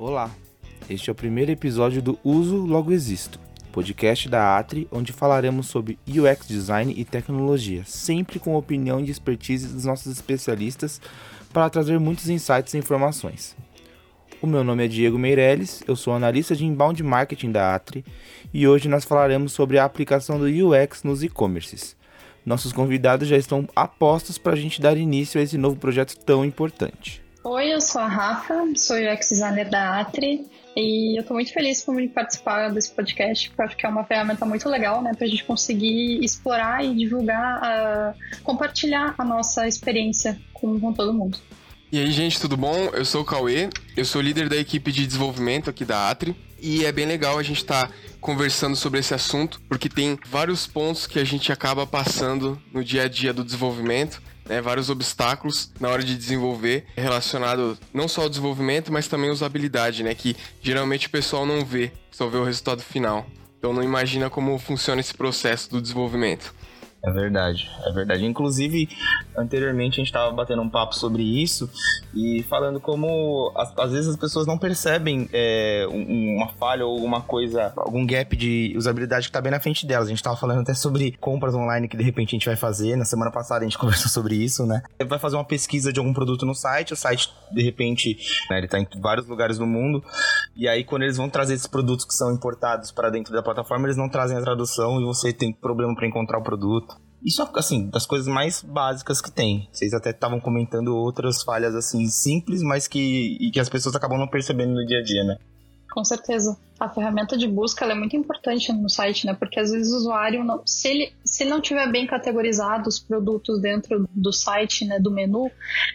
Olá, este é o primeiro episódio do Uso Logo Existo, podcast da Atri, onde falaremos sobre UX Design e tecnologia, sempre com a opinião e expertise dos nossos especialistas para trazer muitos insights e informações. O meu nome é Diego Meirelles, eu sou analista de inbound marketing da Atri e hoje nós falaremos sobre a aplicação do UX nos e-commerces. Nossos convidados já estão apostos para a gente dar início a esse novo projeto tão importante. Oi, eu sou a Rafa, sou UX designer da Atri e eu estou muito feliz por participar desse podcast, porque eu acho que é uma ferramenta muito legal, né, para a gente conseguir explorar e divulgar, uh, compartilhar a nossa experiência com, com todo mundo. E aí, gente, tudo bom? Eu sou o Cauê, eu sou líder da equipe de desenvolvimento aqui da Atri e é bem legal a gente estar tá conversando sobre esse assunto, porque tem vários pontos que a gente acaba passando no dia a dia do desenvolvimento né, vários obstáculos na hora de desenvolver, relacionado não só ao desenvolvimento, mas também à usabilidade, né, que geralmente o pessoal não vê, só vê o resultado final. Então não imagina como funciona esse processo do desenvolvimento. É verdade, é verdade. Inclusive, anteriormente a gente estava batendo um papo sobre isso e falando como às, vezes as pessoas não percebem é, uma falha ou alguma coisa, algum gap de usabilidade que está bem na frente delas. A gente estava falando até sobre compras online que de repente a gente vai fazer. Na semana passada a gente conversou sobre isso, né? Vai fazer uma pesquisa de algum produto no site, o site de repente né, ele está em vários lugares do mundo e aí quando eles vão trazer esses produtos que são importados para dentro da plataforma, eles não trazem a tradução e você tem problema para encontrar o produto. Isso, assim, das coisas mais básicas que tem. Vocês até estavam comentando outras falhas, assim, simples, mas que, que as pessoas acabam não percebendo no dia a dia, né? Com certeza. A ferramenta de busca é muito importante no site, né? Porque às vezes o usuário, não, se, ele, se não tiver bem categorizado os produtos dentro do site, né, do menu,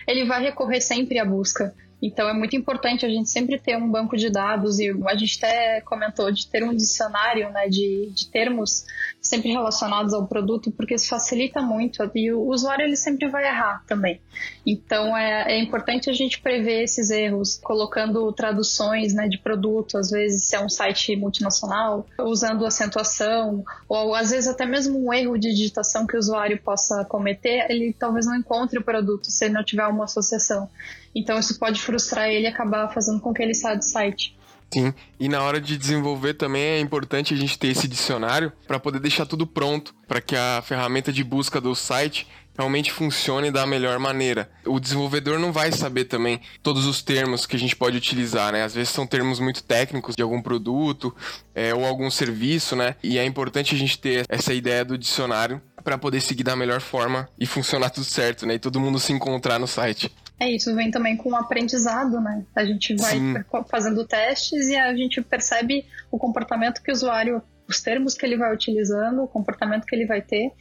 ele vai recorrer sempre à busca. Então é muito importante a gente sempre ter um banco de dados e a gente até comentou de ter um dicionário né, de, de termos sempre relacionados ao produto, porque isso facilita muito e o usuário ele sempre vai errar também. Então é, é importante a gente prever esses erros, colocando traduções né, de produto, às vezes se é um site multinacional, usando acentuação, ou às vezes até mesmo um erro de digitação que o usuário possa cometer, ele talvez não encontre o produto se ele não tiver uma associação. Então isso pode frustrar ele e acabar fazendo com que ele saia do site. Sim, e na hora de desenvolver também é importante a gente ter esse dicionário para poder deixar tudo pronto, para que a ferramenta de busca do site realmente funcione da melhor maneira. O desenvolvedor não vai saber também todos os termos que a gente pode utilizar, né? Às vezes são termos muito técnicos de algum produto é, ou algum serviço, né? E é importante a gente ter essa ideia do dicionário para poder seguir da melhor forma e funcionar tudo certo, né? E todo mundo se encontrar no site. É isso, vem também com o aprendizado, né? A gente vai Sim. fazendo testes e a gente percebe o comportamento que o usuário, os termos que ele vai utilizando, o comportamento que ele vai ter.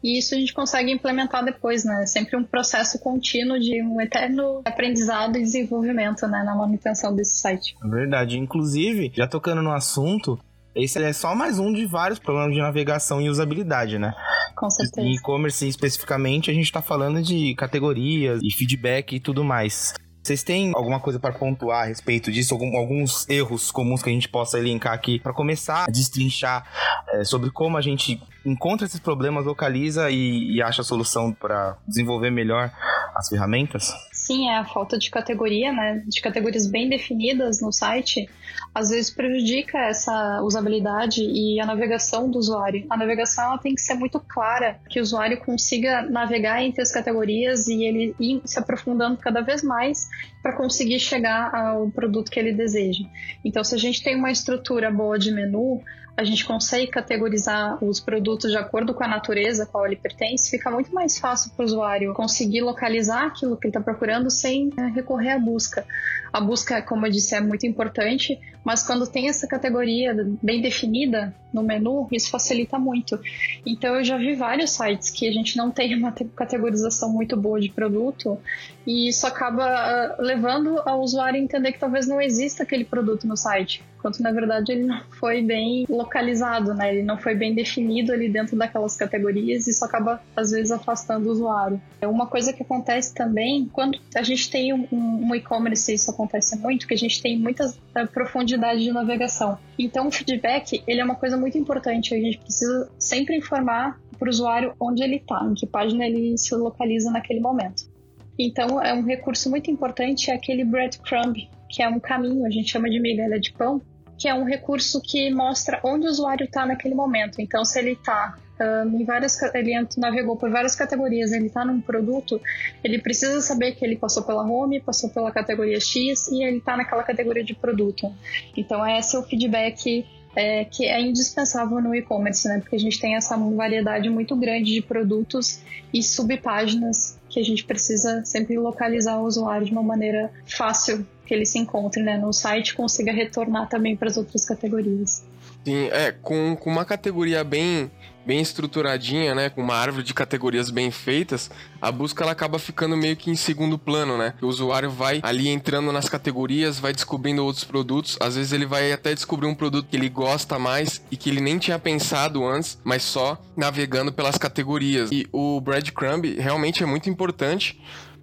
E isso a gente consegue implementar depois, né? É sempre um processo contínuo de um eterno aprendizado e desenvolvimento, né? Na manutenção desse site. É verdade. Inclusive, já tocando no assunto, esse é só mais um de vários problemas de navegação e usabilidade, né? Com certeza. Em e-commerce especificamente, a gente está falando de categorias e feedback e tudo mais. Vocês têm alguma coisa para pontuar a respeito disso? Algum, alguns erros comuns que a gente possa elencar aqui para começar a destrinchar é, sobre como a gente encontra esses problemas, localiza e, e acha a solução para desenvolver melhor as ferramentas? Sim, é a falta de categoria, né? De categorias bem definidas no site, às vezes prejudica essa usabilidade e a navegação do usuário. A navegação ela tem que ser muito clara, que o usuário consiga navegar entre as categorias e ele ir se aprofundando cada vez mais para conseguir chegar ao produto que ele deseja. Então, se a gente tem uma estrutura boa de menu, a gente consegue categorizar os produtos de acordo com a natureza a qual ele pertence, fica muito mais fácil para o usuário conseguir localizar aquilo que ele está procurando sem né, recorrer à busca. A busca, como eu disse, é muito importante, mas quando tem essa categoria bem definida no menu, isso facilita muito. Então eu já vi vários sites que a gente não tem uma categorização muito boa de produto e isso acaba ah, levando ao usuário a entender que talvez não exista aquele produto no site, quando na verdade ele não foi bem localizado, né? Ele não foi bem definido ali dentro daquelas categorias e isso acaba às vezes afastando o usuário. É uma coisa que acontece também quando a gente tem um, um e-commerce, isso acontece muito, que a gente tem muita uh, profundidade de navegação. Então o feedback ele é uma coisa muito importante. A gente precisa sempre informar para o usuário onde ele está, em que página ele se localiza naquele momento. Então, é um recurso muito importante é aquele breadcrumb que é um caminho, a gente chama de migalha de pão, que é um recurso que mostra onde o usuário está naquele momento. Então, se ele está um, em várias, ele navegou por várias categorias, ele está num produto, ele precisa saber que ele passou pela home, passou pela categoria X e ele está naquela categoria de produto. Então, esse é o feedback é, que é indispensável no e-commerce, né? Porque a gente tem essa variedade muito grande de produtos e subpáginas que a gente precisa sempre localizar o usuário de uma maneira fácil que ele se encontre né, no site consiga retornar também para as outras categorias. Sim, é, com, com uma categoria bem bem estruturadinha, né, com uma árvore de categorias bem feitas, a busca ela acaba ficando meio que em segundo plano, né? O usuário vai ali entrando nas categorias, vai descobrindo outros produtos, às vezes ele vai até descobrir um produto que ele gosta mais e que ele nem tinha pensado antes, mas só navegando pelas categorias. E o breadcrumb realmente é muito importante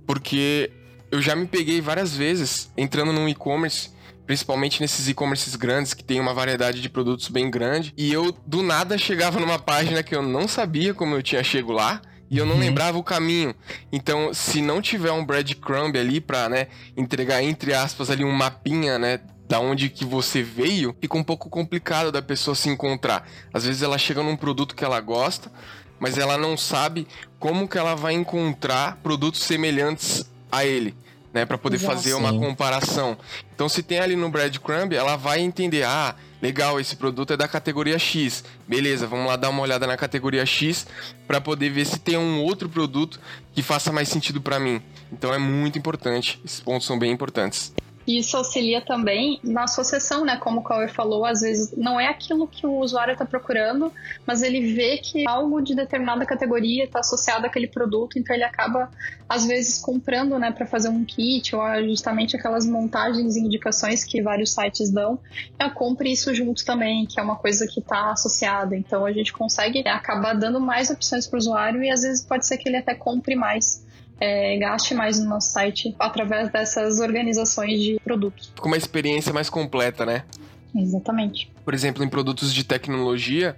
porque eu já me peguei várias vezes entrando num e-commerce principalmente nesses e-commerces grandes que tem uma variedade de produtos bem grande. E eu do nada chegava numa página que eu não sabia como eu tinha chego lá. E eu não uhum. lembrava o caminho. Então, se não tiver um breadcrumb ali pra, né, entregar, entre aspas, ali um mapinha, né, da onde que você veio, fica um pouco complicado da pessoa se encontrar. Às vezes ela chega num produto que ela gosta, mas ela não sabe como que ela vai encontrar produtos semelhantes a ele né, para poder fazer uma comparação. Então, se tem ali no breadcrumb, ela vai entender, ah, legal, esse produto é da categoria X. Beleza, vamos lá dar uma olhada na categoria X para poder ver se tem um outro produto que faça mais sentido para mim. Então é muito importante, esses pontos são bem importantes. Isso auxilia também na associação, né? Como o Cauê falou, às vezes não é aquilo que o usuário está procurando, mas ele vê que algo de determinada categoria está associado àquele produto, então ele acaba, às vezes, comprando, né, para fazer um kit ou justamente aquelas montagens e indicações que vários sites dão. É, compre isso junto também, que é uma coisa que está associada. Então a gente consegue acabar dando mais opções para o usuário e às vezes pode ser que ele até compre mais é, gaste mais no nosso site através dessas organizações de produtos. Com uma experiência mais completa, né? Exatamente. Por exemplo, em produtos de tecnologia,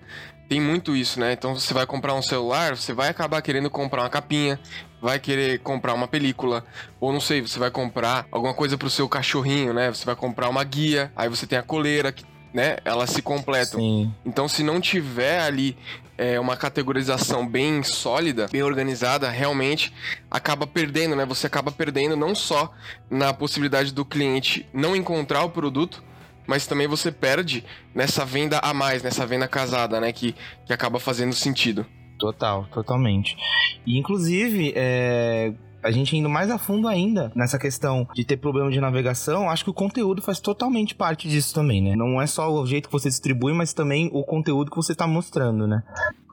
tem muito isso, né? Então você vai comprar um celular, você vai acabar querendo comprar uma capinha, vai querer comprar uma película, ou não sei, você vai comprar alguma coisa pro seu cachorrinho, né? Você vai comprar uma guia, aí você tem a coleira que né? Elas se completam. Sim. Então, se não tiver ali é, uma categorização bem sólida, bem organizada, realmente acaba perdendo, né? Você acaba perdendo não só na possibilidade do cliente não encontrar o produto, mas também você perde nessa venda a mais, nessa venda casada, né? Que, que acaba fazendo sentido. Total, totalmente. E inclusive, é, a gente indo mais a fundo ainda nessa questão de ter problema de navegação, acho que o conteúdo faz totalmente parte disso também, né? Não é só o jeito que você distribui, mas também o conteúdo que você está mostrando, né?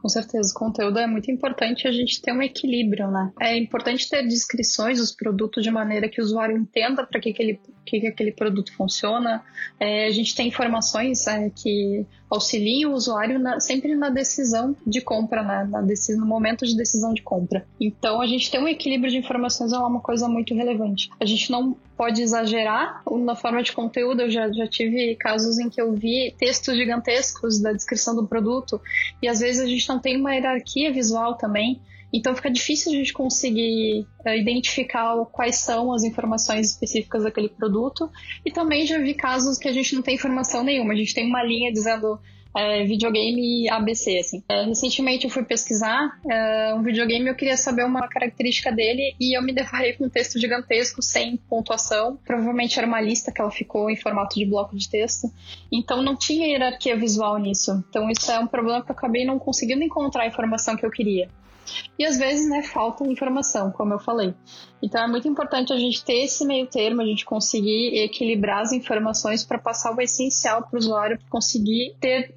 Com certeza, o conteúdo é muito importante a gente ter um equilíbrio, né? É importante ter descrições dos produtos de maneira que o usuário entenda para que, que, ele, que, que aquele produto funciona. É, a gente tem informações é, que auxiliam o usuário na, sempre na decisão de compra, né? Na decisão, no momento de decisão de compra. Então, a gente ter um equilíbrio de informações é uma coisa muito relevante. A gente não pode exagerar na forma de conteúdo. Eu já, já tive casos em que eu vi textos gigantescos da descrição do produto e às vezes a gente não tem uma hierarquia visual também. Então fica difícil a gente conseguir uh, identificar quais são as informações específicas daquele produto. E também já vi casos que a gente não tem informação nenhuma. A gente tem uma linha dizendo é, videogame ABC, assim. É, recentemente eu fui pesquisar é, um videogame eu queria saber uma característica dele e eu me deparei com um texto gigantesco sem pontuação. Provavelmente era uma lista que ela ficou em formato de bloco de texto. Então não tinha hierarquia visual nisso. Então isso é um problema que eu acabei não conseguindo encontrar a informação que eu queria. E às vezes, né, falta informação, como eu falei. Então é muito importante a gente ter esse meio termo, a gente conseguir equilibrar as informações para passar o essencial para o usuário conseguir ter,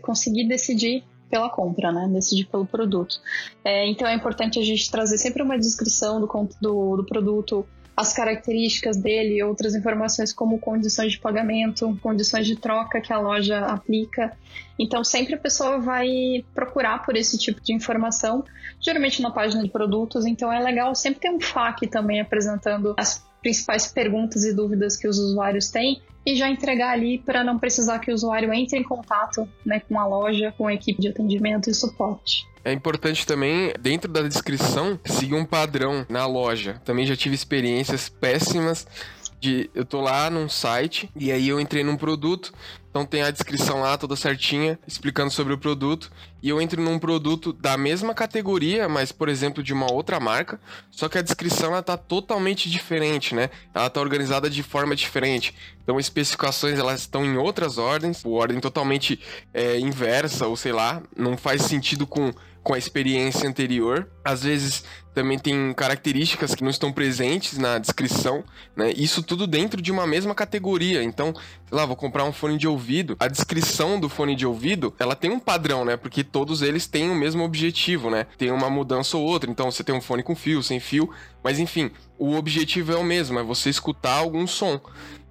conseguir decidir pela compra, né? Decidir pelo produto. É, então é importante a gente trazer sempre uma descrição do, do, do produto, as características dele, outras informações como condições de pagamento, condições de troca que a loja aplica. Então, sempre a pessoa vai procurar por esse tipo de informação, geralmente na página de produtos. Então, é legal sempre ter um FAQ também apresentando as principais perguntas e dúvidas que os usuários têm e já entregar ali para não precisar que o usuário entre em contato né, com a loja, com a equipe de atendimento e suporte. É importante também, dentro da descrição, seguir um padrão na loja. Também já tive experiências péssimas de eu tô lá num site e aí eu entrei num produto, então tem a descrição lá toda certinha, explicando sobre o produto, e eu entro num produto da mesma categoria, mas por exemplo de uma outra marca, só que a descrição ela tá totalmente diferente, né? Ela tá organizada de forma diferente. Então especificações elas estão em outras ordens, ordem totalmente é, inversa, ou sei lá, não faz sentido com com a experiência anterior. Às vezes também tem características que não estão presentes na descrição, né? Isso tudo dentro de uma mesma categoria. Então, sei lá, vou comprar um fone de ouvido. A descrição do fone de ouvido, ela tem um padrão, né? Porque todos eles têm o mesmo objetivo, né? Tem uma mudança ou outra. Então, você tem um fone com fio, sem fio, mas enfim, o objetivo é o mesmo, é você escutar algum som.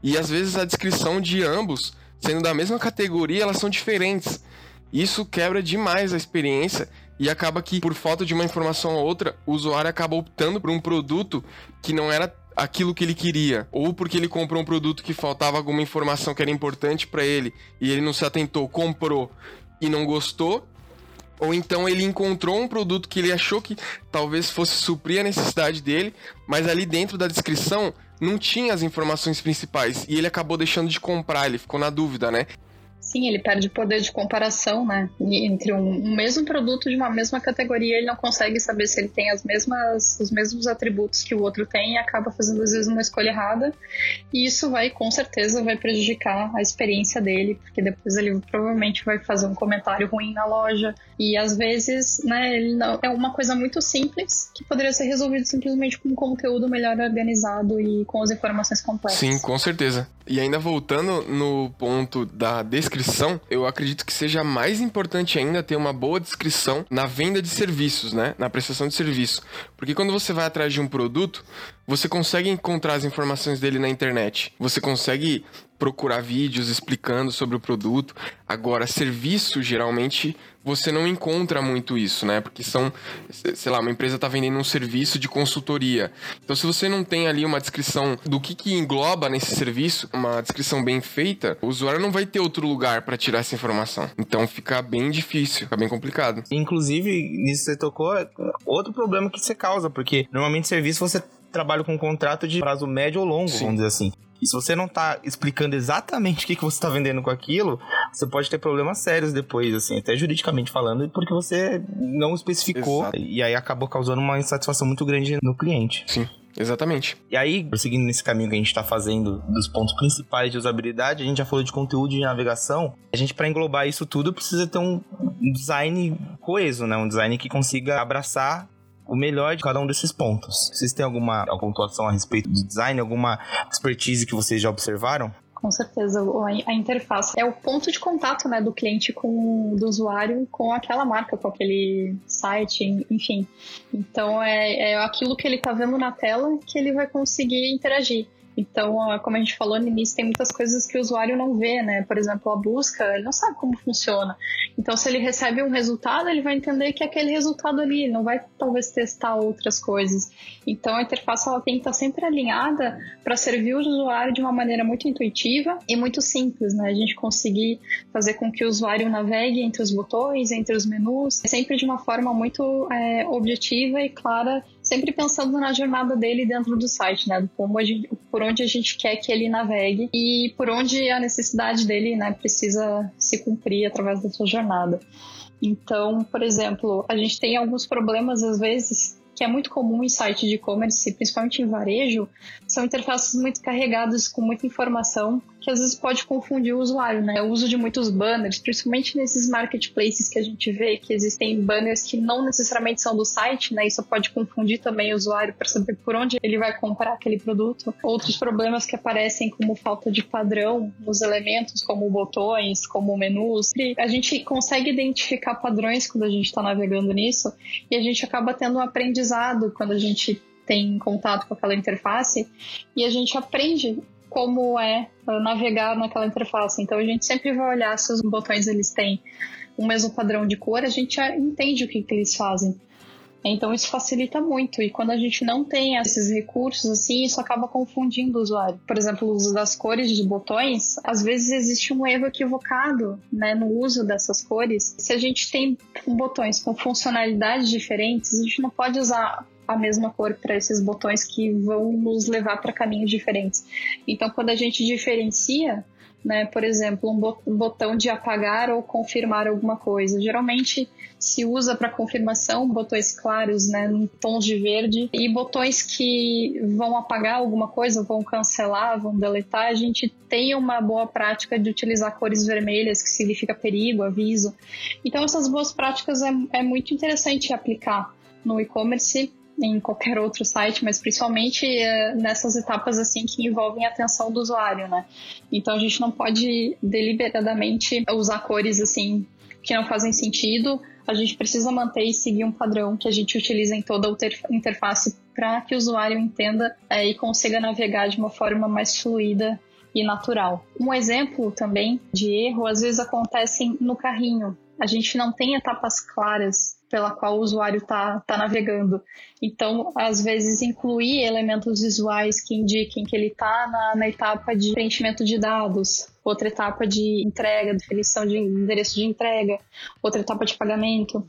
E às vezes a descrição de ambos, sendo da mesma categoria, elas são diferentes. Isso quebra demais a experiência e acaba que, por falta de uma informação ou outra, o usuário acaba optando por um produto que não era aquilo que ele queria, ou porque ele comprou um produto que faltava alguma informação que era importante para ele e ele não se atentou, comprou e não gostou, ou então ele encontrou um produto que ele achou que talvez fosse suprir a necessidade dele, mas ali dentro da descrição não tinha as informações principais. E ele acabou deixando de comprar, ele ficou na dúvida, né? Sim, ele perde poder de comparação, né? Entre um, um, mesmo produto de uma mesma categoria, ele não consegue saber se ele tem as mesmas, os mesmos atributos que o outro tem e acaba fazendo às vezes uma escolha errada. E isso vai, com certeza, vai prejudicar a experiência dele, porque depois ele provavelmente vai fazer um comentário ruim na loja. E às vezes, né, ele não, é uma coisa muito simples que poderia ser resolvido simplesmente com um conteúdo melhor organizado e com as informações completas. Sim, com certeza. E ainda voltando no ponto da descrição, eu acredito que seja mais importante ainda ter uma boa descrição na venda de serviços, né? Na prestação de serviço. Porque quando você vai atrás de um produto, você consegue encontrar as informações dele na internet. Você consegue procurar vídeos explicando sobre o produto. Agora, serviço, geralmente, você não encontra muito isso, né? Porque são, sei lá, uma empresa está vendendo um serviço de consultoria. Então, se você não tem ali uma descrição do que, que engloba nesse serviço, uma descrição bem feita, o usuário não vai ter outro lugar para tirar essa informação. Então, fica bem difícil, fica bem complicado. Inclusive, nisso você tocou, é outro problema que você causa, porque normalmente serviço você trabalha com um contrato de prazo médio ou longo, Sim. vamos dizer assim. E se você não tá explicando exatamente o que, que você tá vendendo com aquilo, você pode ter problemas sérios depois, assim, até juridicamente falando, porque você não especificou Exato. e aí acabou causando uma insatisfação muito grande no cliente. Sim. Exatamente. E aí, seguindo nesse caminho que a gente está fazendo dos pontos principais de usabilidade, a gente já falou de conteúdo de navegação. A gente, para englobar isso tudo, precisa ter um design coeso, né? Um design que consiga abraçar o melhor de cada um desses pontos. Vocês têm alguma, alguma pontuação a respeito do design, alguma expertise que vocês já observaram? Com certeza, a interface é o ponto de contato né, do cliente com do usuário com aquela marca, com aquele site, enfim. Então é, é aquilo que ele está vendo na tela que ele vai conseguir interagir. Então, como a gente falou no início, tem muitas coisas que o usuário não vê, né? Por exemplo, a busca, ele não sabe como funciona. Então, se ele recebe um resultado, ele vai entender que é aquele resultado ali, não vai talvez testar outras coisas. Então, a interface ela tem que estar sempre alinhada para servir o usuário de uma maneira muito intuitiva e muito simples, né? A gente conseguir fazer com que o usuário navegue entre os botões, entre os menus, sempre de uma forma muito é, objetiva e clara sempre pensando na jornada dele dentro do site, né? Como gente, por onde a gente quer que ele navegue e por onde a necessidade dele, né, precisa se cumprir através da sua jornada. Então, por exemplo, a gente tem alguns problemas às vezes que é muito comum em site de e-commerce, principalmente em varejo, são interfaces muito carregadas com muita informação que às vezes pode confundir o usuário, né? O uso de muitos banners, principalmente nesses marketplaces que a gente vê que existem banners que não necessariamente são do site, né? Isso pode confundir também o usuário para saber por onde ele vai comprar aquele produto. Outros problemas que aparecem como falta de padrão nos elementos, como botões, como menus. A gente consegue identificar padrões quando a gente está navegando nisso e a gente acaba tendo um aprendizado quando a gente tem contato com aquela interface e a gente aprende como é navegar naquela interface. Então a gente sempre vai olhar se os botões eles têm o mesmo padrão de cor, a gente entende o que, que eles fazem. Então isso facilita muito. E quando a gente não tem esses recursos, assim, isso acaba confundindo o usuário. Por exemplo, o uso das cores de botões, às vezes existe um erro equivocado né, no uso dessas cores. Se a gente tem botões com funcionalidades diferentes, a gente não pode usar a mesma cor para esses botões que vão nos levar para caminhos diferentes. Então, quando a gente diferencia, né, por exemplo, um botão de apagar ou confirmar alguma coisa, geralmente se usa para confirmação botões claros, né, em tons de verde, e botões que vão apagar alguma coisa, vão cancelar, vão deletar, a gente tem uma boa prática de utilizar cores vermelhas, que significa perigo, aviso. Então, essas boas práticas é, é muito interessante aplicar no e-commerce em qualquer outro site, mas principalmente é, nessas etapas assim que envolvem a atenção do usuário, né? Então a gente não pode deliberadamente usar cores assim que não fazem sentido. A gente precisa manter e seguir um padrão que a gente utiliza em toda a interface para que o usuário entenda é, e consiga navegar de uma forma mais fluida e natural. Um exemplo também de erro às vezes acontece no carrinho. A gente não tem etapas claras pela qual o usuário está tá navegando. Então, às vezes, incluir elementos visuais que indiquem que ele está na, na, etapa de preenchimento de dados, outra etapa de entrega, definição de endereço de entrega, outra etapa de pagamento.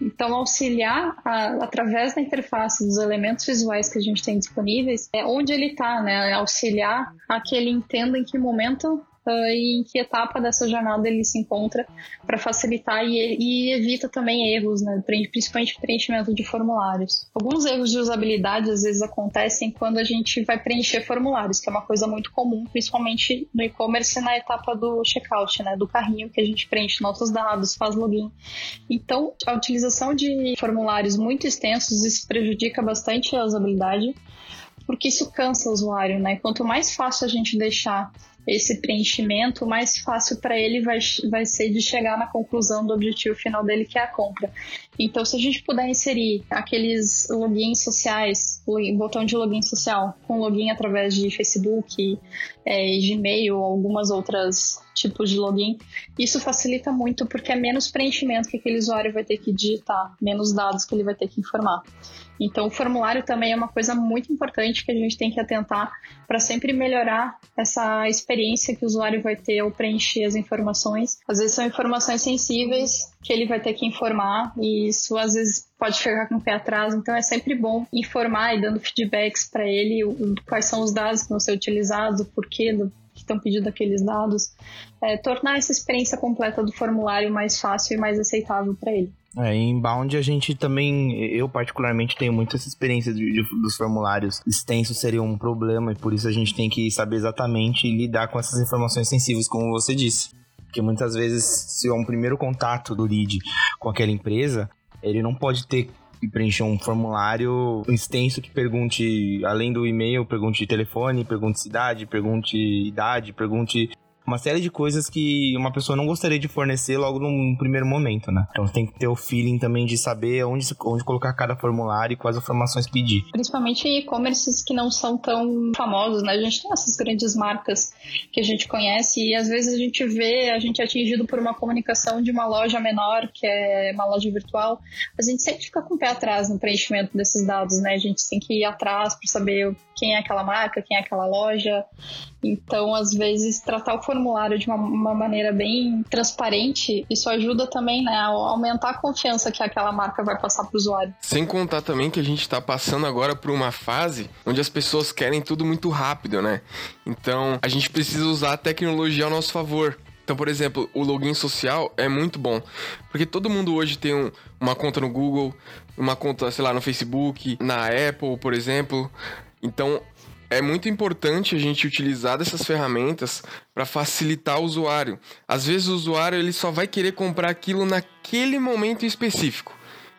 Então, auxiliar a, através da interface dos elementos visuais que a gente tem disponíveis é onde ele está, né? Auxiliar a que ele entenda em que momento uh, e em que etapa dessa jornada ele se encontra para facilitar e, e, evita também erros, né, principalmente preenchimento de formulários. Alguns erros de usabilidade às vezes acontecem quando a gente vai preencher formulários, que é uma coisa muito comum, principalmente no e-commerce na etapa do checkout, né, do carrinho que a gente preenche nossos dados, faz login. Então, a utilização de formulários muito extensos isso prejudica bastante a usabilidade porque isso cansa o usuário, né? Quanto mais fácil a gente deixar esse preenchimento, mais fácil para ele vai, vai ser de chegar na conclusão do objetivo final dele, que é a compra. Então, se a gente puder inserir aqueles logins sociais, o botão de login social, com login através de Facebook, é, Gmail algumas outras tipos de login, isso facilita muito porque é menos preenchimento que aquele usuário vai ter que digitar, menos dados que ele vai ter que informar. Então, o formulário também é uma coisa muito importante que a gente tem que atentar para sempre melhorar essa experiência que o usuário vai ter ao preencher as informações. Às vezes são informações sensíveis que ele vai ter que informar e isso às vezes pode ficar com o pé atrás. Então, é sempre bom informar e dando feedbacks para ele quais são os dados que vão ser utilizados, o porquê do, que estão pedindo aqueles dados, é, tornar essa experiência completa do formulário mais fácil e mais aceitável para ele. É, em inbound a gente também, eu particularmente tenho muito essa experiência de, de, dos formulários extensos seria um problema e por isso a gente tem que saber exatamente lidar com essas informações sensíveis, como você disse. Porque muitas vezes, se é um primeiro contato do lead com aquela empresa, ele não pode ter preencher um formulário extenso que pergunte, além do e-mail, pergunte telefone, pergunte cidade, pergunte idade, pergunte uma série de coisas que uma pessoa não gostaria de fornecer logo num primeiro momento, né? Então tem que ter o feeling também de saber onde, onde colocar cada formulário e quais informações pedir. Principalmente e-commerces que não são tão famosos, né? A gente tem essas grandes marcas que a gente conhece e às vezes a gente vê a gente é atingido por uma comunicação de uma loja menor, que é uma loja virtual. A gente sempre fica com o pé atrás no preenchimento desses dados, né? A gente tem que ir atrás para saber quem é aquela marca, quem é aquela loja. Então, às vezes, tratar o formulário de uma, uma, maneira bem transparente, isso ajuda também né, a aumentar a confiança que aquela marca vai passar para o usuário. Sem contar também que a gente está passando agora por uma fase onde as pessoas querem tudo muito rápido, né? Então, a gente precisa usar a tecnologia ao nosso favor. Então, por exemplo, o login social é muito bom, porque todo mundo hoje tem um, uma conta no Google, uma conta, sei lá, no Facebook, na Apple, por exemplo. Então, é muito importante a gente utilizar dessas ferramentas para facilitar o usuário. Às vezes o usuário ele só vai querer comprar aquilo naquele momento específico.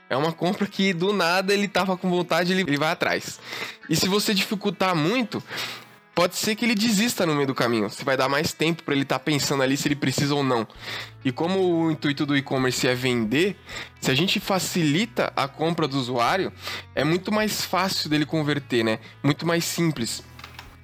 É uma compra que do nada ele tava com vontade, ele, ele vai atrás. E se você dificultar muito, pode ser que ele desista no meio do caminho. Você vai dar mais tempo para ele estar tá pensando ali se ele precisa ou não. E como o intuito do e-commerce é vender, se a gente facilita a compra do usuário, é muito mais fácil dele converter, né? Muito mais simples.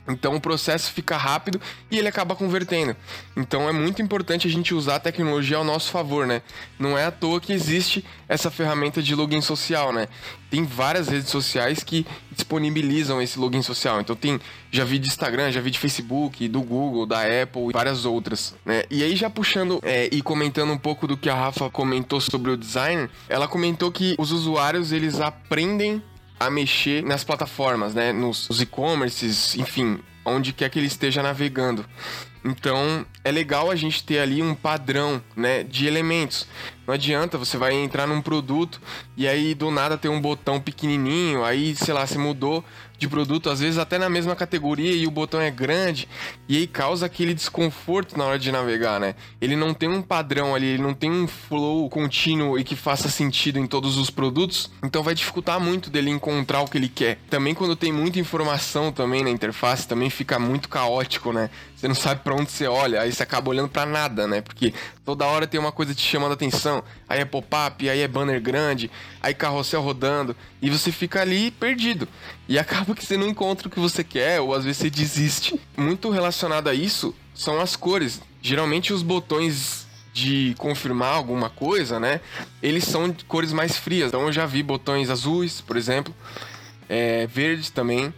Então o processo fica rápido e ele acaba convertendo. Então é muito importante a gente usar a tecnologia ao nosso favor, né? Não é à toa que existe essa ferramenta de login social, né? Tem várias redes sociais que disponibilizam esse login social. Então tem, já vi de Instagram, já vi de Facebook, do Google, da Apple e várias outras, né? E aí já puxando é, e comentando um pouco do que a Rafa comentou sobre o design, ela comentou que os usuários eles aprendem a mexer nas plataformas, né? Nos e-commerces, enfim, onde quer que ele esteja navegando. Então é legal a gente ter ali um padrão né, de elementos. Não adianta você vai entrar num produto e aí do nada tem um botão pequenininho, aí sei lá, você mudou de produto, às vezes até na mesma categoria e o botão é grande, e aí causa aquele desconforto na hora de navegar, né? Ele não tem um padrão ali, ele não tem um flow contínuo e que faça sentido em todos os produtos, então vai dificultar muito dele encontrar o que ele quer. Também quando tem muita informação também na interface, também fica muito caótico, né? Você não sabe para onde você olha, aí você acaba olhando para nada, né? Porque toda hora tem uma coisa te chamando a atenção, aí é pop-up, aí é banner grande, aí carrossel rodando, e você fica ali perdido. E acaba que você não encontra o que você quer, ou às vezes você desiste. Muito relacionado a isso são as cores. Geralmente os botões de confirmar alguma coisa, né? Eles são de cores mais frias. Então eu já vi botões azuis, por exemplo, é, verdes também.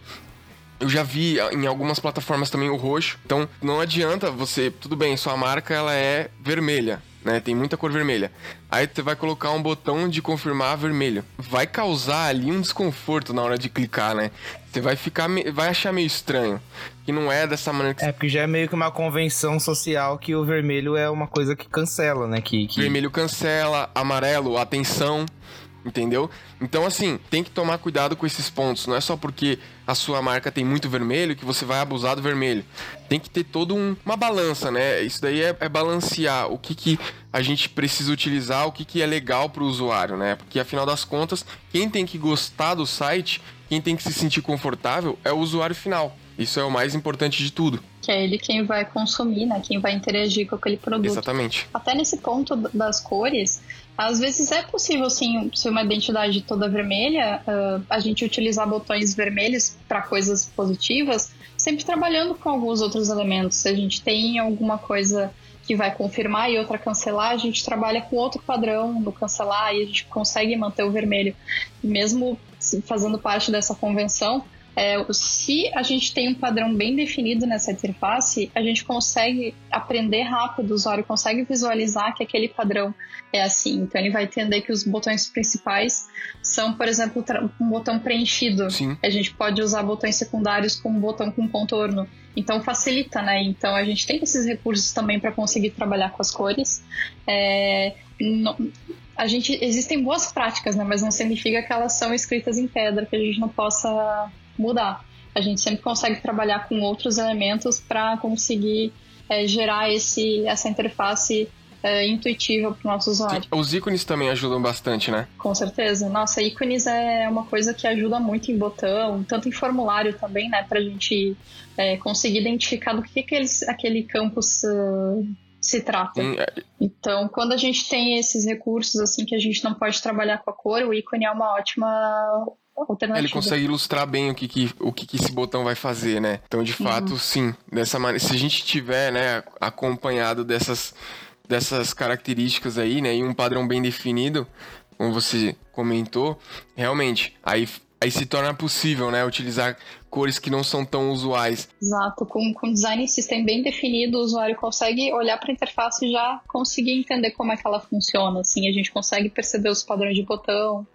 Eu já vi em algumas plataformas também o roxo. Então não adianta você, tudo bem, sua marca ela é vermelha, né? Tem muita cor vermelha. Aí você vai colocar um botão de confirmar vermelho. Vai causar ali um desconforto na hora de clicar, né? Você vai ficar, vai achar meio estranho. Que não é dessa maneira que É, porque já é meio que uma convenção social que o vermelho é uma coisa que cancela, né? Que, que... Vermelho cancela, amarelo, atenção entendeu? Então, assim, tem que tomar cuidado com esses pontos. Não é só porque a sua marca tem muito vermelho que você vai abusar do vermelho. Tem que ter toda um, uma balança, né? Isso daí é, é, balancear o que, que a gente precisa utilizar, o que, que é legal para o usuário, né? Porque, afinal das contas, quem tem que gostar do site, quem tem que se sentir confortável é o usuário final. Isso é o mais importante de tudo. Que é ele quem vai consumir, né? Quem vai interagir com aquele produto. Exatamente. Até nesse ponto das cores, às vezes é possível, sim, ser uma identidade toda vermelha, uh, a gente utilizar botões vermelhos para coisas positivas, sempre trabalhando com alguns outros elementos. Se a gente tem alguma coisa que vai confirmar e outra cancelar, a gente trabalha com outro padrão no cancelar e a gente consegue manter o vermelho. Mesmo fazendo parte dessa convenção, é, se a gente tem um padrão bem definido nessa interface, a gente consegue aprender rápido, o usuário consegue visualizar que aquele padrão é assim. Então ele vai entender que os botões principais são, por exemplo, um botão preenchido. Sim. A gente pode usar botões secundários como um botão com contorno. Então facilita, né? Então a gente tem esses recursos também para conseguir trabalhar com as cores. É, a gente existem boas práticas, né? Mas não significa que elas são escritas em pedra, que a gente não possa mudar. A gente sempre consegue trabalhar com outros elementos para conseguir é, gerar esse, essa interface é, intuitiva para o nosso usuário. Os ícones também ajudam bastante, né? Com certeza. Nossa, ícones é uma coisa que ajuda muito em botão, tanto em formulário também, né? Para a gente é, conseguir identificar do que, que eles, aquele campus uh, se trata. Hum, é... Então, quando a gente tem esses recursos assim que a gente não pode trabalhar com a cor, o ícone é uma ótima ele consegue ilustrar bem o que, que o que, que, esse botão vai fazer, né? Então, de fato, uhum. sim. Dessa maneira, se a gente tiver, né, acompanhado dessas, dessas características aí, né, e um padrão bem definido, como você comentou, realmente, aí aí se torna possível, né, utilizar cores que não são tão usuais. Exato, com, com design system bem definido, o usuário consegue olhar para a interface e já conseguir entender como é que ela funciona. Assim, a gente consegue perceber os padrões de botão,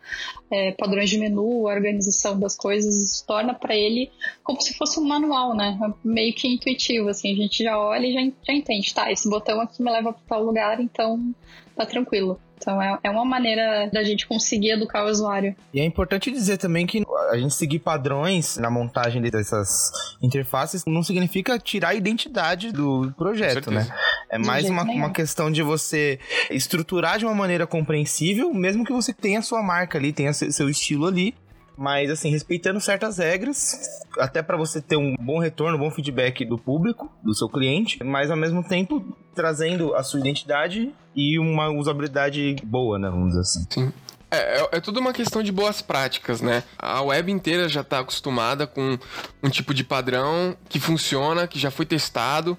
é, padrões de menu, a organização das coisas, isso torna para ele como se fosse um manual, né? Meio que intuitivo, assim, a gente já olha e já, já entende, tá, esse botão aqui me leva para tal lugar, então tá tranquilo. Então é, é uma maneira da gente conseguir educar o usuário. E é importante dizer também que a gente seguir padrões na montagem dessas interfaces não significa tirar a identidade do projeto, né? É mais uma, uma questão de você estruturar de uma maneira compreensível, mesmo que você tenha sua marca ali, tenha seu estilo ali, mas assim, respeitando certas regras, até para você ter um bom retorno, um bom feedback do público, do seu cliente, mas ao mesmo tempo trazendo a sua identidade e uma usabilidade boa, né, vamos dizer assim. Sim. É, é, é, tudo uma questão de boas práticas, né? A web inteira já está acostumada com um tipo de padrão que funciona, que já foi testado.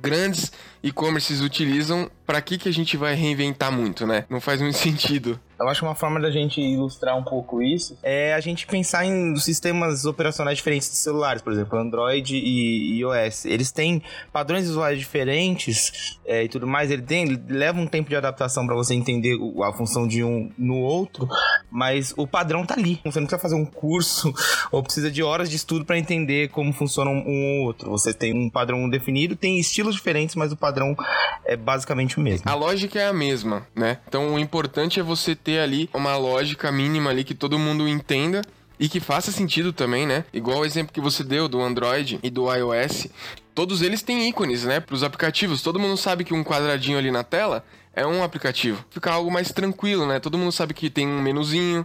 Grandes e-commerces utilizam, para que, que a gente vai reinventar muito, né? Não faz muito sentido. Eu acho que uma forma da gente ilustrar um pouco isso é a gente pensar em sistemas operacionais diferentes de celulares, por exemplo, Android e iOS. Eles têm padrões visuais diferentes é, e tudo mais. Ele, tem, ele leva um tempo de adaptação para você entender a função de um no outro, mas o padrão tá ali. Você não precisa fazer um curso ou precisa de horas de estudo para entender como funciona um ou outro. Você tem um padrão definido, tem estilos diferentes, mas o padrão é basicamente o mesmo. A lógica é a mesma, né? Então o importante é você ter ter ali uma lógica mínima ali que todo mundo entenda e que faça sentido também, né? Igual o exemplo que você deu do Android e do iOS, todos eles têm ícones, né, para os aplicativos. Todo mundo sabe que um quadradinho ali na tela é um aplicativo. Fica algo mais tranquilo, né? Todo mundo sabe que tem um menuzinho,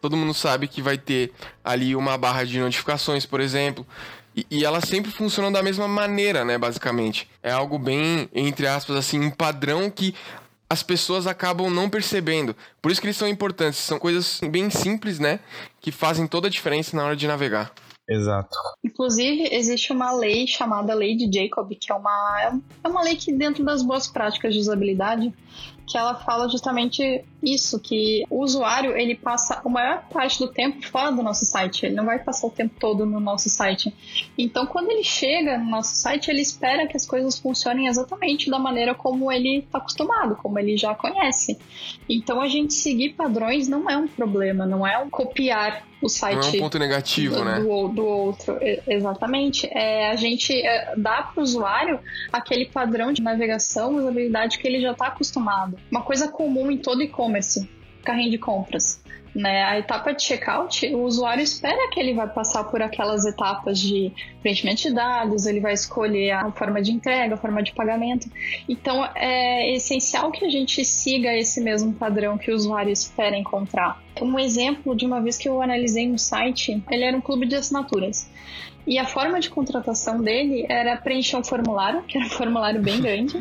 todo mundo sabe que vai ter ali uma barra de notificações, por exemplo. E, e elas sempre funcionam da mesma maneira, né, basicamente. É algo bem, entre aspas, assim, um padrão que as pessoas acabam não percebendo. Por isso que eles são importantes. São coisas bem simples, né? Que fazem toda a diferença na hora de navegar. Exato. Inclusive, existe uma lei chamada Lei de Jacob, que é uma, é uma lei que, dentro das boas práticas de usabilidade, que ela fala justamente isso, que o usuário ele passa a maior parte do tempo fora do nosso site, ele não vai passar o tempo todo no nosso site. Então, quando ele chega no nosso site, ele espera que as coisas funcionem exatamente da maneira como ele está acostumado, como ele já conhece. Então, a gente seguir padrões não é um problema, não é um copiar o site. Não é um ponto negativo, do, né? Do, do outro, exatamente. É, a gente é, dá para o usuário aquele padrão de navegação, usabilidade que ele já está acostumado. Uma coisa comum em todo e-commerce, carrinho de compras. Né? A etapa de checkout, o usuário espera que ele vai passar por aquelas etapas de preenchimento de dados, ele vai escolher a forma de entrega, a forma de pagamento. Então é essencial que a gente siga esse mesmo padrão que o usuário espera encontrar. Um exemplo de uma vez que eu analisei um site, ele era um clube de assinaturas. E a forma de contratação dele era preencher um formulário, que era um formulário bem grande,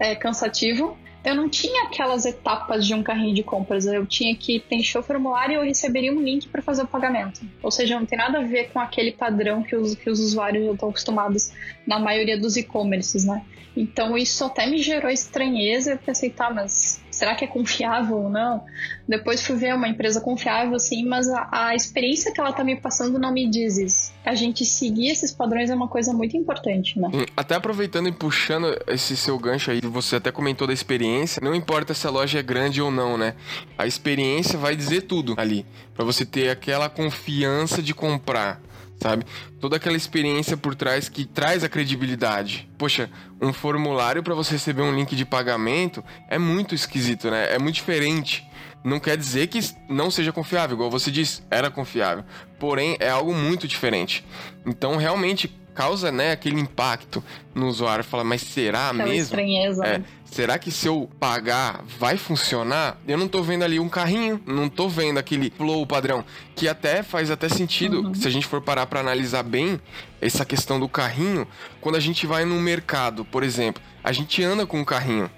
é, cansativo, eu não tinha aquelas etapas de um carrinho de compras. Eu tinha que preencher o formulário e eu receberia um link para fazer o pagamento. Ou seja, não tem nada a ver com aquele padrão que os, que os usuários já estão acostumados na maioria dos e-commerces, né? Então isso até me gerou estranheza. Eu pensei, tá, mas será que é confiável ou não? Depois fui ver uma empresa confiável, sim, mas a, a experiência que ela tá me passando não me diz isso. A gente seguir esses padrões é uma coisa muito importante, né? Hum, até aproveitando e puxando esse seu gancho aí, você até comentou da experiência, não importa se a loja é grande ou não, né? A experiência vai dizer tudo ali, para você ter aquela confiança de comprar sabe? Toda aquela experiência por trás que traz a credibilidade. Poxa, um formulário para você receber um link de pagamento é muito esquisito, né? É muito diferente. Não quer dizer que não seja confiável, igual você disse, era confiável. Porém, é algo muito diferente. Então, realmente, causa né, aquele impacto no usuário. Fala, mas será Aquela mesmo? Estranheza. É, né? será que se eu pagar vai funcionar? Eu não tô vendo ali um carrinho, não tô vendo aquele flow padrão, que até faz até sentido, uhum. se a gente for parar para analisar bem essa questão do carrinho, quando a gente vai no mercado, por exemplo, a gente anda com um carrinho.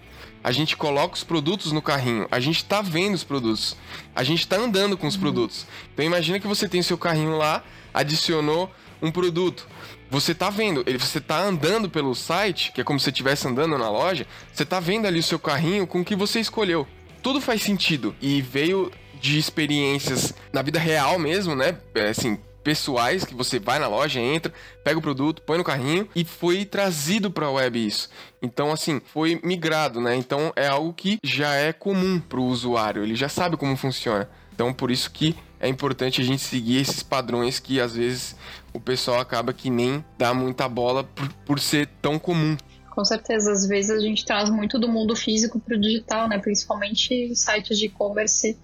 A gente coloca os produtos no carrinho, a gente tá vendo os produtos, a gente tá andando com os uhum. produtos. Então imagina que você tem seu carrinho lá, adicionou um produto. Você tá vendo, ele, você tá andando pelo site, que é como se você estivesse andando na loja, você tá vendo ali o seu carrinho com o que você escolheu. Tudo faz sentido e veio de experiências na vida real mesmo, né? É, assim, pessoais que você vai na loja, entra, pega o produto, põe no carrinho e foi trazido para a web isso. Então assim, foi migrado, né? Então é algo que já é comum para o usuário, ele já sabe como funciona. Então por isso que é importante a gente seguir esses padrões que às vezes o pessoal acaba que nem dá muita bola por, por ser tão comum. Com certeza, às vezes a gente traz muito do mundo físico para o digital, né? Principalmente sites de e-commerce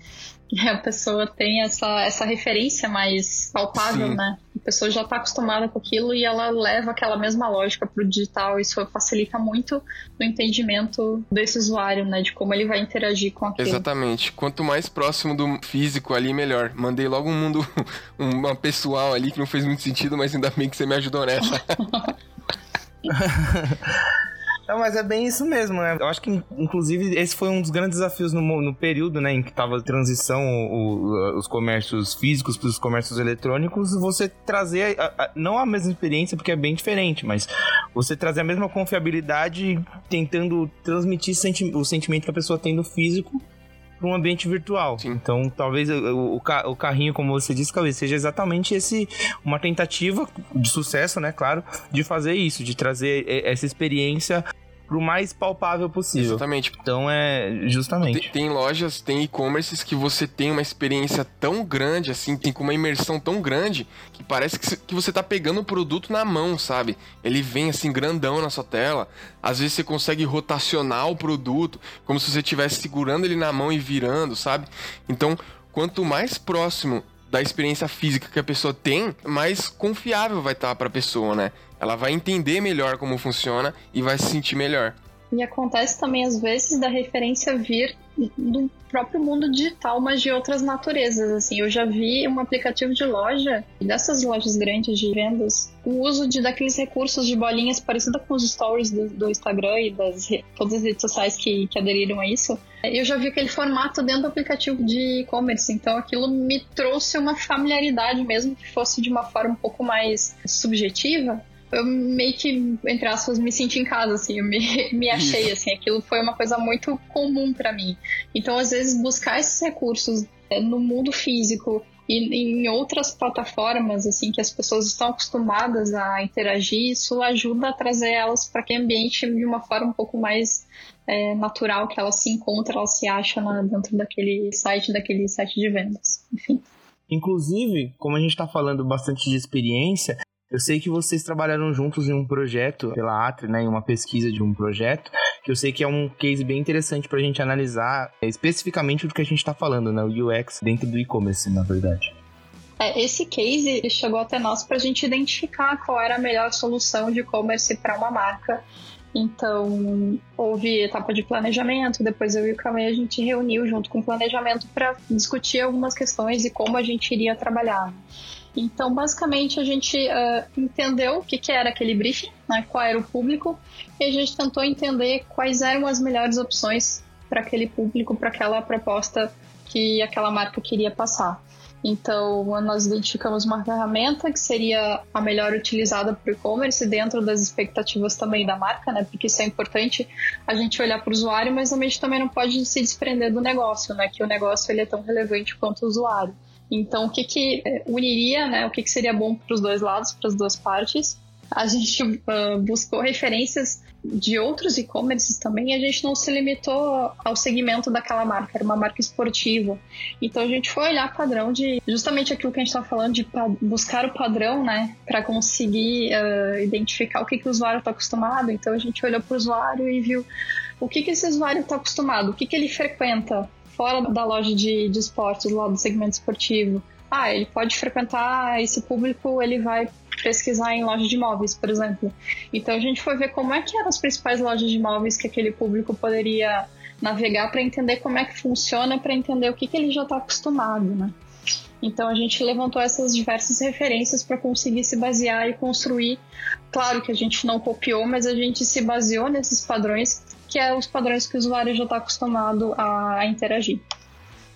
a pessoa tem essa, essa referência mais palpável, Sim. né? A pessoa já está acostumada com aquilo e ela leva aquela mesma lógica para o digital. Isso facilita muito o entendimento desse usuário, né? De como ele vai interagir com aquilo. Exatamente. Quanto mais próximo do físico ali, melhor. Mandei logo um mundo, uma pessoal ali que não fez muito sentido, mas ainda bem que você me ajudou nessa. Não, mas é bem isso mesmo, né? Eu acho que, inclusive, esse foi um dos grandes desafios no, no período, né, em que tava transição, o, os comércios físicos para os comércios eletrônicos, você trazer, a, a, não a mesma experiência, porque é bem diferente, mas você trazer a mesma confiabilidade tentando transmitir senti o sentimento que a pessoa tem no físico para um ambiente virtual. Sim. Então, talvez o, o, o, carrinho, como você disse, talvez seja exatamente esse uma tentativa de sucesso, né? Claro, de fazer isso, de trazer essa experiência pro mais palpável possível. Exatamente. Então é justamente. Tem, tem lojas, tem e-commerces que você tem uma experiência tão grande, assim, tem com uma imersão tão grande que parece que, que você tá pegando o produto na mão, sabe? Ele vem assim grandão na sua tela. Às vezes você consegue rotacionar o produto como se você estivesse segurando ele na mão e virando, sabe? Então, quanto mais próximo da experiência física que a pessoa tem, mais confiável vai estar tá para a pessoa, né? Ela vai entender melhor como funciona e vai se sentir melhor. E acontece também às vezes da referência vir do próprio mundo digital, mas de outras naturezas. Assim, eu já vi um aplicativo de loja, dessas lojas grandes de vendas, o uso de daqueles recursos de bolinhas parecido com os stories do, do Instagram e das todas as redes sociais que, que aderiram a isso. Eu já vi aquele formato dentro do aplicativo de e-commerce, então aquilo me trouxe uma familiaridade mesmo que fosse de uma forma um pouco mais subjetiva eu meio que, entre aspas, me senti em casa, assim, eu me, me achei, assim, aquilo foi uma coisa muito comum para mim. Então, às vezes, buscar esses recursos é, no mundo físico e em outras plataformas, assim, que as pessoas estão acostumadas a interagir, isso ajuda a trazer elas para aquele ambiente de uma forma um pouco mais é, natural, que elas se encontram, elas se acham na, dentro daquele site, daquele site de vendas, enfim. Inclusive, como a gente está falando bastante de experiência, eu sei que vocês trabalharam juntos em um projeto pela Atri, né, em uma pesquisa de um projeto, que eu sei que é um case bem interessante para a gente analisar é, especificamente do que a gente está falando, né, o UX dentro do e-commerce, na verdade. É, esse case chegou até nós para a gente identificar qual era a melhor solução de e-commerce para uma marca. Então, houve etapa de planejamento, depois eu e o Camê a gente reuniu junto com o planejamento para discutir algumas questões e como a gente iria trabalhar. Então, basicamente, a gente uh, entendeu o que, que, era aquele briefing, né, qual era o público, e a gente tentou entender quais eram as melhores opções para aquele público, para aquela proposta que aquela marca queria passar. Então, nós identificamos uma ferramenta que seria a melhor utilizada para o e-commerce dentro das expectativas também da marca, né? Porque isso é importante a gente olhar para o usuário, mas a gente também não pode se desprender do negócio, né? Que o negócio ele é tão relevante quanto o usuário. Então, o que, que é, uniria, né? O que, que seria bom para os dois lados, para as duas partes? A gente uh, buscou referências de outros e-commerces também, a gente não se limitou ao segmento daquela marca, era uma marca esportiva. Então a gente foi olhar padrão de justamente aquilo que a gente está falando de buscar o padrão, né, para conseguir uh, identificar o que, que o usuário está acostumado. Então a gente olhou para o usuário e viu o que, que esse usuário está acostumado, o que, que ele frequenta, fora da loja de, de esportes, lá do segmento esportivo. Ah, ele pode frequentar esse público, ele vai pesquisar em loja de imóveis, por exemplo. Então a gente foi ver como é que eram as principais lojas de imóveis que aquele público poderia navegar para entender como é que funciona, para entender o que, que ele já está acostumado, né? Então a gente levantou essas diversas referências para conseguir se basear e construir. Claro que a gente não copiou, mas a gente se baseou nesses padrões que é os padrões que o usuário já está acostumado a interagir.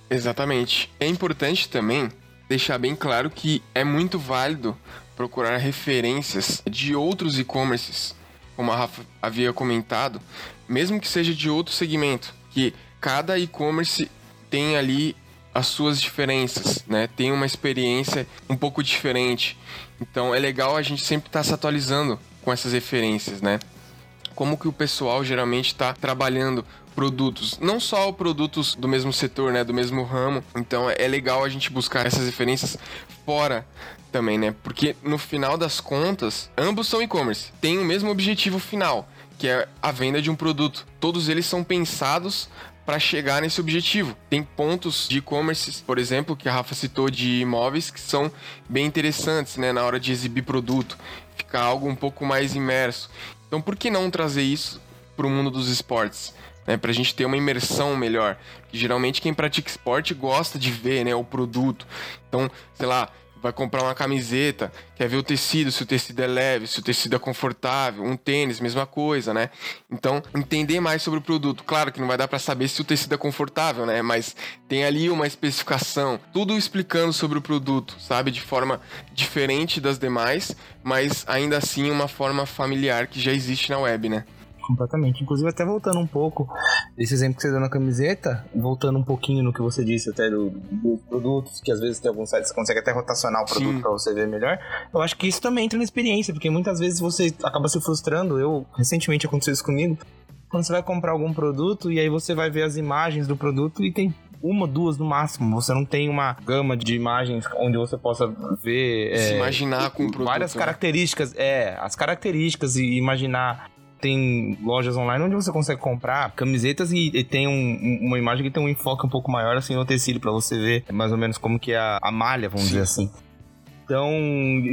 Exatamente. É importante também deixar bem claro que é muito válido procurar referências de outros e-commerces, como a Rafa havia comentado, mesmo que seja de outro segmento, que cada e-commerce tem ali as suas diferenças, né? Tem uma experiência um pouco diferente. Então é legal a gente sempre estar tá se atualizando com essas referências, né? Como que o pessoal geralmente está trabalhando produtos, não só produtos do mesmo setor, né, do mesmo ramo. Então é legal a gente buscar essas referências fora também, né? Porque no final das contas, ambos são e-commerce, têm o mesmo objetivo final, que é a venda de um produto. Todos eles são pensados para chegar nesse objetivo. Tem pontos de e-commerce, por exemplo, que a Rafa citou de imóveis que são bem interessantes, né, na hora de exibir produto, ficar algo um pouco mais imerso. Então por que não trazer isso para o mundo dos esportes? Né, para a gente ter uma imersão melhor. Geralmente quem pratica esporte gosta de ver né, o produto. Então, sei lá, vai comprar uma camiseta, quer ver o tecido, se o tecido é leve, se o tecido é confortável, um tênis, mesma coisa, né? Então, entender mais sobre o produto. Claro que não vai dar para saber se o tecido é confortável, né? Mas tem ali uma especificação, tudo explicando sobre o produto, sabe? De forma diferente das demais, mas ainda assim uma forma familiar que já existe na web, né? Completamente. Inclusive, até voltando um pouco desse exemplo que você deu na camiseta, voltando um pouquinho no que você disse até do, dos produtos, que às vezes tem alguns sites que consegue até rotacionar o produto para você ver melhor. Eu acho que isso também entra na experiência, porque muitas vezes você acaba se frustrando. Eu, recentemente aconteceu isso comigo. Quando você vai comprar algum produto e aí você vai ver as imagens do produto e tem uma, duas no máximo. Você não tem uma gama de imagens onde você possa ver. Se é, imaginar com o produto. Várias né? características, é, as características e imaginar tem lojas online onde você consegue comprar camisetas e, e tem um, uma imagem que tem um enfoque um pouco maior assim no tecido para você ver mais ou menos como que é a, a malha, vamos Sim. dizer assim. Então,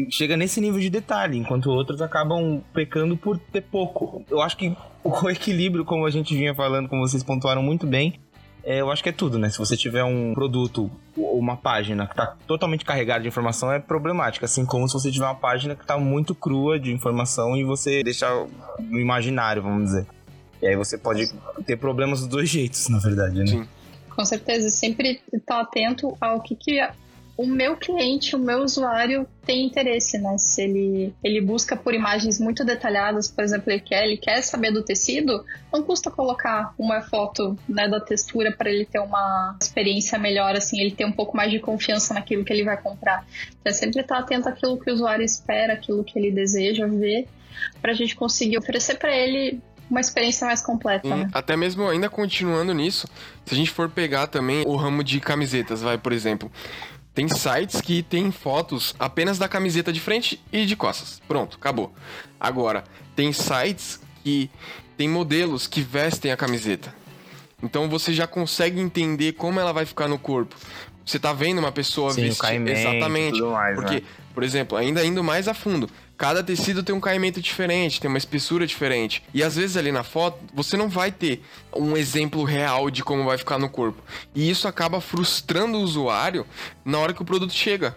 chega nesse nível de detalhe, enquanto outros acabam pecando por ter pouco. Eu acho que o equilíbrio, como a gente vinha falando, como vocês pontuaram muito bem, é, eu acho que é tudo, né? Se você tiver um produto ou uma página que está totalmente carregada de informação, é problemática. Assim como se você tiver uma página que está muito crua de informação e você deixar no imaginário, vamos dizer. E aí você pode ter problemas dos dois jeitos, na verdade, né? Sim. Com certeza, sempre estar atento ao que, que o meu cliente, o meu usuário tem interesse, né? Se ele, ele busca por imagens muito detalhadas, por exemplo, ele quer, ele quer saber do tecido, não custa colocar uma foto né, da textura para ele ter uma experiência melhor, assim, ele ter um pouco mais de confiança naquilo que ele vai comprar. Então, é sempre estar atento àquilo que o usuário espera, aquilo que ele deseja ver, para a gente conseguir oferecer para ele uma experiência mais completa. Né? Até mesmo ainda continuando nisso, se a gente for pegar também o ramo de camisetas, vai, por exemplo, tem sites que tem fotos apenas da camiseta de frente e de costas. Pronto, acabou. Agora, tem sites que tem modelos que vestem a camiseta. Então você já consegue entender como ela vai ficar no corpo. Você tá vendo uma pessoa Sim, vestir exatamente, mais, porque, né? por exemplo, ainda indo mais a fundo, Cada tecido tem um caimento diferente, tem uma espessura diferente. E às vezes ali na foto você não vai ter um exemplo real de como vai ficar no corpo. E isso acaba frustrando o usuário na hora que o produto chega.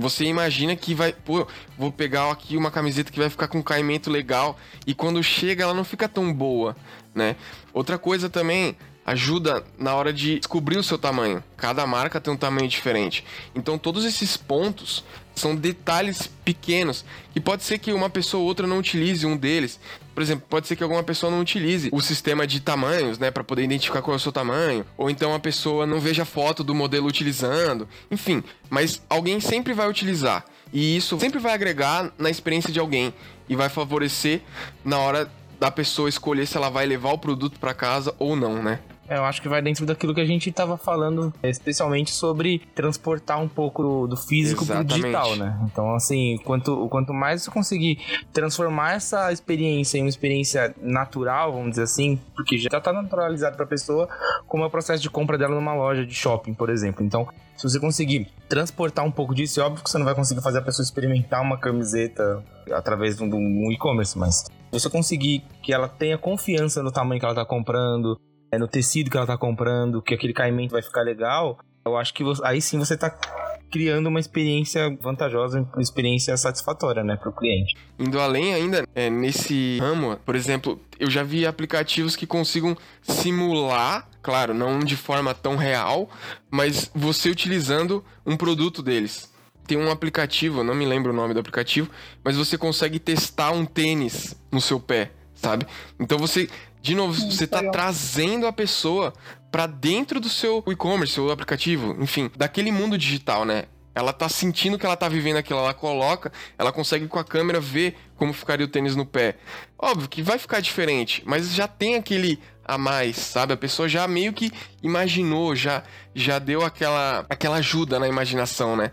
Você imagina que vai, pô, vou pegar aqui uma camiseta que vai ficar com um caimento legal e quando chega ela não fica tão boa, né? Outra coisa também ajuda na hora de descobrir o seu tamanho. Cada marca tem um tamanho diferente. Então todos esses pontos são detalhes pequenos que pode ser que uma pessoa ou outra não utilize um deles. Por exemplo, pode ser que alguma pessoa não utilize o sistema de tamanhos, né, para poder identificar qual é o seu tamanho, ou então a pessoa não veja foto do modelo utilizando, enfim, mas alguém sempre vai utilizar. E isso sempre vai agregar na experiência de alguém e vai favorecer na hora da pessoa escolher se ela vai levar o produto para casa ou não, né? Eu acho que vai dentro daquilo que a gente estava falando, especialmente sobre transportar um pouco do, do físico para o digital, né? Então, assim, quanto, quanto mais você conseguir transformar essa experiência em uma experiência natural, vamos dizer assim, porque já está naturalizado para a pessoa, como é o processo de compra dela numa loja de shopping, por exemplo. Então, se você conseguir transportar um pouco disso, é óbvio que você não vai conseguir fazer a pessoa experimentar uma camiseta através de um e-commerce, mas você conseguir que ela tenha confiança no tamanho que ela está comprando, é, no tecido que ela tá comprando, que aquele caimento vai ficar legal, eu acho que você, aí sim você tá criando uma experiência vantajosa, uma experiência satisfatória, né, para o cliente. Indo além ainda, é, nesse ramo, por exemplo, eu já vi aplicativos que consigam simular, claro, não de forma tão real, mas você utilizando um produto deles. Tem um aplicativo, não me lembro o nome do aplicativo, mas você consegue testar um tênis no seu pé, sabe? Então você de novo, Sim, você está trazendo a pessoa para dentro do seu e-commerce ou aplicativo, enfim, daquele mundo digital, né? Ela tá sentindo que ela tá vivendo aquilo, ela coloca, ela consegue com a câmera ver como ficaria o tênis no pé. Óbvio que vai ficar diferente, mas já tem aquele a mais, sabe? A pessoa já meio que imaginou, já já deu aquela aquela ajuda na imaginação, né?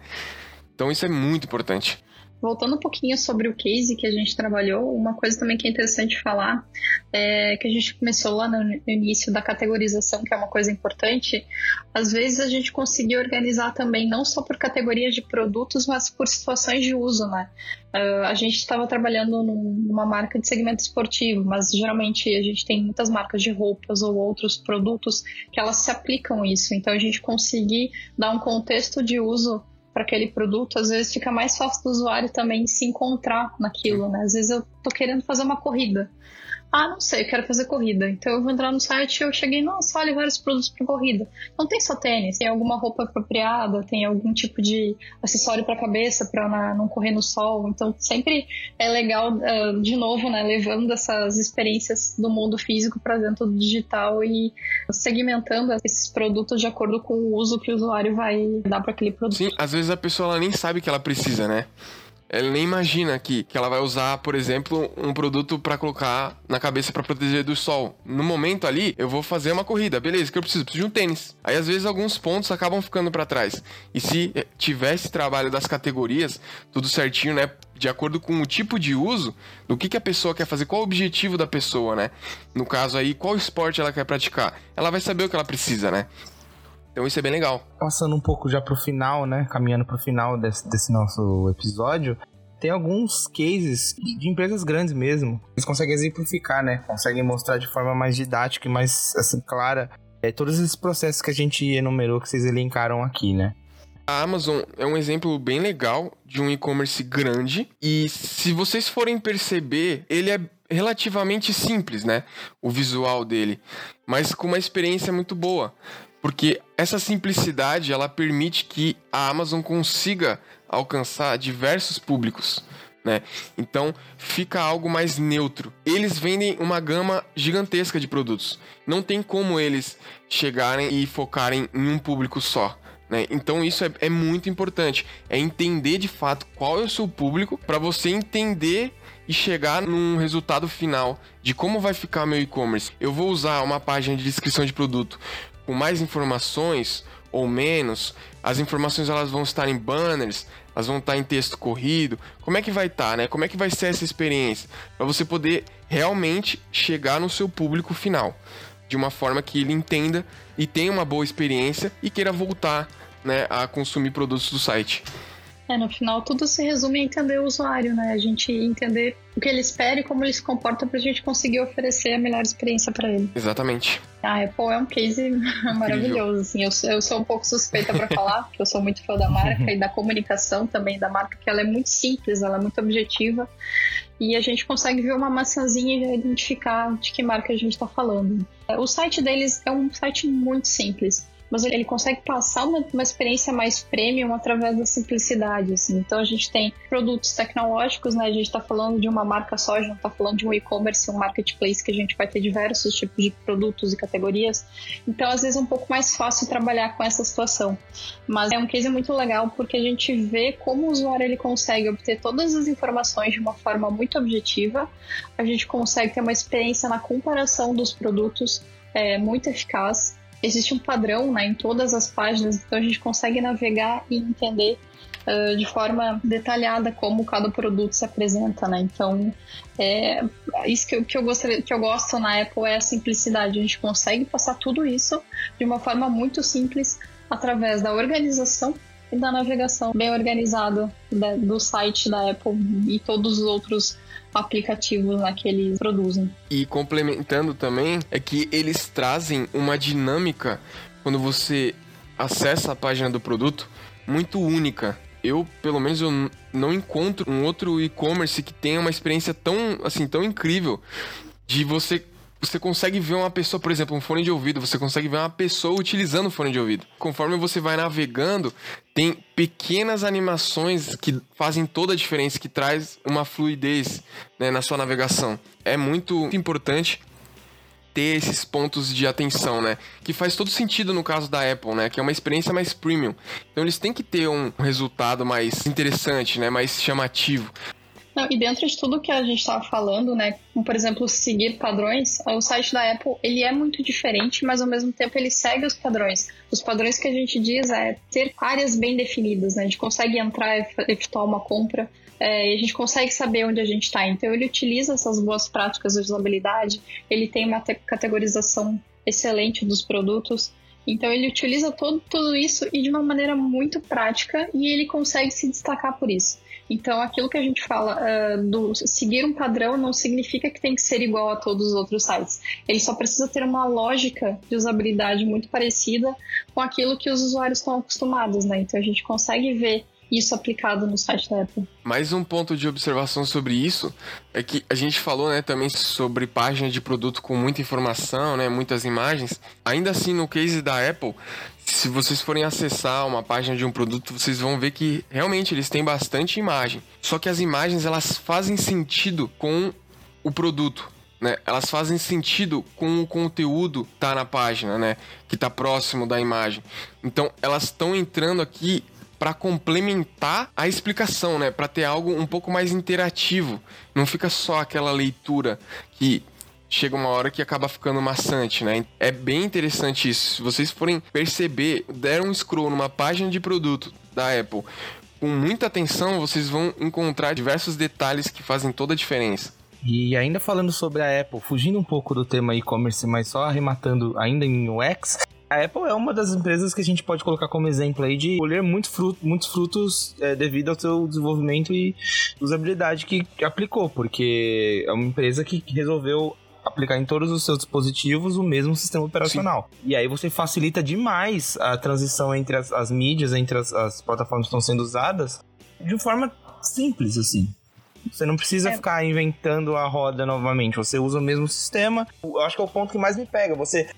Então isso é muito importante. Voltando um pouquinho sobre o case que a gente trabalhou, uma coisa também que é interessante falar é que a gente começou lá no início da categorização, que é uma coisa importante. Às vezes a gente conseguiu organizar também não só por categorias de produtos, mas por situações de uso, né? Uh, a gente estava trabalhando num, numa marca de segmento esportivo, mas geralmente a gente tem muitas marcas de roupas ou outros produtos que elas se aplicam isso. Então a gente conseguir dar um contexto de uso para aquele produto, às vezes fica mais fácil do usuário também se encontrar naquilo, né? Às vezes eu tô querendo fazer uma corrida. Ah, não sei, eu quero fazer corrida. Então eu vou entrar no site e eu cheguei, nossa, olha vários produtos para corrida. Não tem só tênis, tem alguma roupa apropriada, tem algum tipo de acessório para cabeça para não correr no sol. Então sempre é legal, uh, de novo, né, levando essas experiências do mundo físico para dentro do digital e segmentando esses produtos de acordo com o uso que o usuário vai dar para aquele produto. Sim, às vezes a pessoa ela nem sabe que ela precisa, né? Ela nem imagina que, que ela vai usar, por exemplo, um produto para colocar na cabeça para proteger do sol. No momento ali, eu vou fazer uma corrida, beleza, que eu preciso? Preciso de um tênis. Aí às vezes alguns pontos acabam ficando para trás. E se eh, tivesse trabalho das categorias, tudo certinho, né? De acordo com o tipo de uso, do que, que a pessoa quer fazer, qual o objetivo da pessoa, né? No caso aí, qual esporte ela quer praticar? Ela vai saber o que ela precisa, né? Então isso é bem legal. Passando um pouco já pro final, né? Caminhando pro final desse, desse nosso episódio, tem alguns cases de empresas grandes mesmo. Eles conseguem exemplificar, né? Conseguem mostrar de forma mais didática e mais assim clara é, todos esses processos que a gente enumerou, que vocês elencaram aqui, né? A Amazon é um exemplo bem legal de um e-commerce grande e se vocês forem perceber, ele é relativamente simples, né? O visual dele, mas com uma experiência muito boa porque essa simplicidade ela permite que a Amazon consiga alcançar diversos públicos. Né? Então fica algo mais neutro. Eles vendem uma gama gigantesca de produtos. Não tem como eles chegarem e focarem em um público só. Né? Então isso é, é muito importante. É entender de fato qual é o seu público para você entender e chegar num resultado final de como vai ficar meu e-commerce. Eu vou usar uma página de descrição de produto com mais informações ou menos, as informações elas vão estar em banners, elas vão estar em texto corrido. Como é que vai estar, né? Como é que vai ser essa experiência para você poder realmente chegar no seu público final, de uma forma que ele entenda e tenha uma boa experiência e queira voltar, né, a consumir produtos do site. É, no final tudo se resume a entender o usuário, né? A gente entender o que ele espera e como ele se comporta para a gente conseguir oferecer a melhor experiência para ele. Exatamente. A Apple é um case maravilhoso, assim. Eu, eu sou um pouco suspeita para falar, porque eu sou muito fã da marca e da comunicação também da marca, que ela é muito simples, ela é muito objetiva e a gente consegue ver uma maçãzinha e já identificar de que marca a gente está falando. O site deles é um site muito simples mas ele consegue passar uma, uma experiência mais premium através da simplicidade, assim. Então a gente tem produtos tecnológicos, né? A gente está falando de uma marca só, a gente não está falando de um e-commerce, um marketplace que a gente vai ter diversos tipos de produtos e categorias. Então às vezes é um pouco mais fácil trabalhar com essa situação. Mas é um case muito legal porque a gente vê como o usuário ele consegue obter todas as informações de uma forma muito objetiva. A gente consegue ter uma experiência na comparação dos produtos é, muito eficaz existe um padrão né, em todas as páginas, então a gente consegue navegar e entender uh, de forma detalhada como cada produto se apresenta, né? Então, é, isso que eu, que, eu gostaria, que eu gosto na Apple é a simplicidade. A gente consegue passar tudo isso de uma forma muito simples através da organização e da navegação bem organizada do site da Apple e todos os outros aplicativos lá que eles produzem. E complementando também, é que eles trazem uma dinâmica quando você acessa a página do produto muito única. Eu, pelo menos, eu não encontro um outro e-commerce que tenha uma experiência tão, assim, tão incrível de você você consegue ver uma pessoa, por exemplo, um fone de ouvido, você consegue ver uma pessoa utilizando o fone de ouvido. Conforme você vai navegando, tem pequenas animações que fazem toda a diferença, que traz uma fluidez né, na sua navegação. É muito importante ter esses pontos de atenção, né? Que faz todo sentido no caso da Apple, né? Que é uma experiência mais premium. Então eles têm que ter um resultado mais interessante, né? Mais chamativo. Não, e dentro de tudo que a gente estava falando, né, como por exemplo seguir padrões, o site da Apple ele é muito diferente, mas ao mesmo tempo ele segue os padrões. Os padrões que a gente diz é ter áreas bem definidas, né? A gente consegue entrar e efetuar uma compra é, a gente consegue saber onde a gente está. Então ele utiliza essas boas práticas de usabilidade, ele tem uma categorização excelente dos produtos. Então ele utiliza todo, tudo isso e de uma maneira muito prática e ele consegue se destacar por isso. Então, aquilo que a gente fala uh, do seguir um padrão não significa que tem que ser igual a todos os outros sites. Ele só precisa ter uma lógica de usabilidade muito parecida com aquilo que os usuários estão acostumados, né? Então a gente consegue ver isso aplicado no site da Apple. Mais um ponto de observação sobre isso é que a gente falou, né, também sobre página de produto com muita informação, né, muitas imagens. Ainda assim, no case da Apple, se vocês forem acessar uma página de um produto, vocês vão ver que realmente eles têm bastante imagem. Só que as imagens elas fazem sentido com o produto. Né? Elas fazem sentido com o conteúdo que tá na página, né? Que tá próximo da imagem. Então, elas estão entrando aqui para complementar a explicação, né? Para ter algo um pouco mais interativo. Não fica só aquela leitura que chega uma hora que acaba ficando maçante, né? É bem interessante isso. Se vocês forem perceber, deram um scroll numa página de produto da Apple com muita atenção, vocês vão encontrar diversos detalhes que fazem toda a diferença. E ainda falando sobre a Apple, fugindo um pouco do tema e-commerce, mas só arrematando ainda em UX, a Apple é uma das empresas que a gente pode colocar como exemplo aí de colher muito fruto, muitos frutos é, devido ao seu desenvolvimento e usabilidade que, que aplicou, porque é uma empresa que resolveu aplicar em todos os seus dispositivos o mesmo sistema operacional. Sim. E aí você facilita demais a transição entre as, as mídias, entre as, as, plataformas que estão sendo usadas, de forma simples, assim. Você não precisa é. ficar inventando a roda novamente. Você usa o mesmo sistema. Eu acho que é o ponto que mais me pega. Você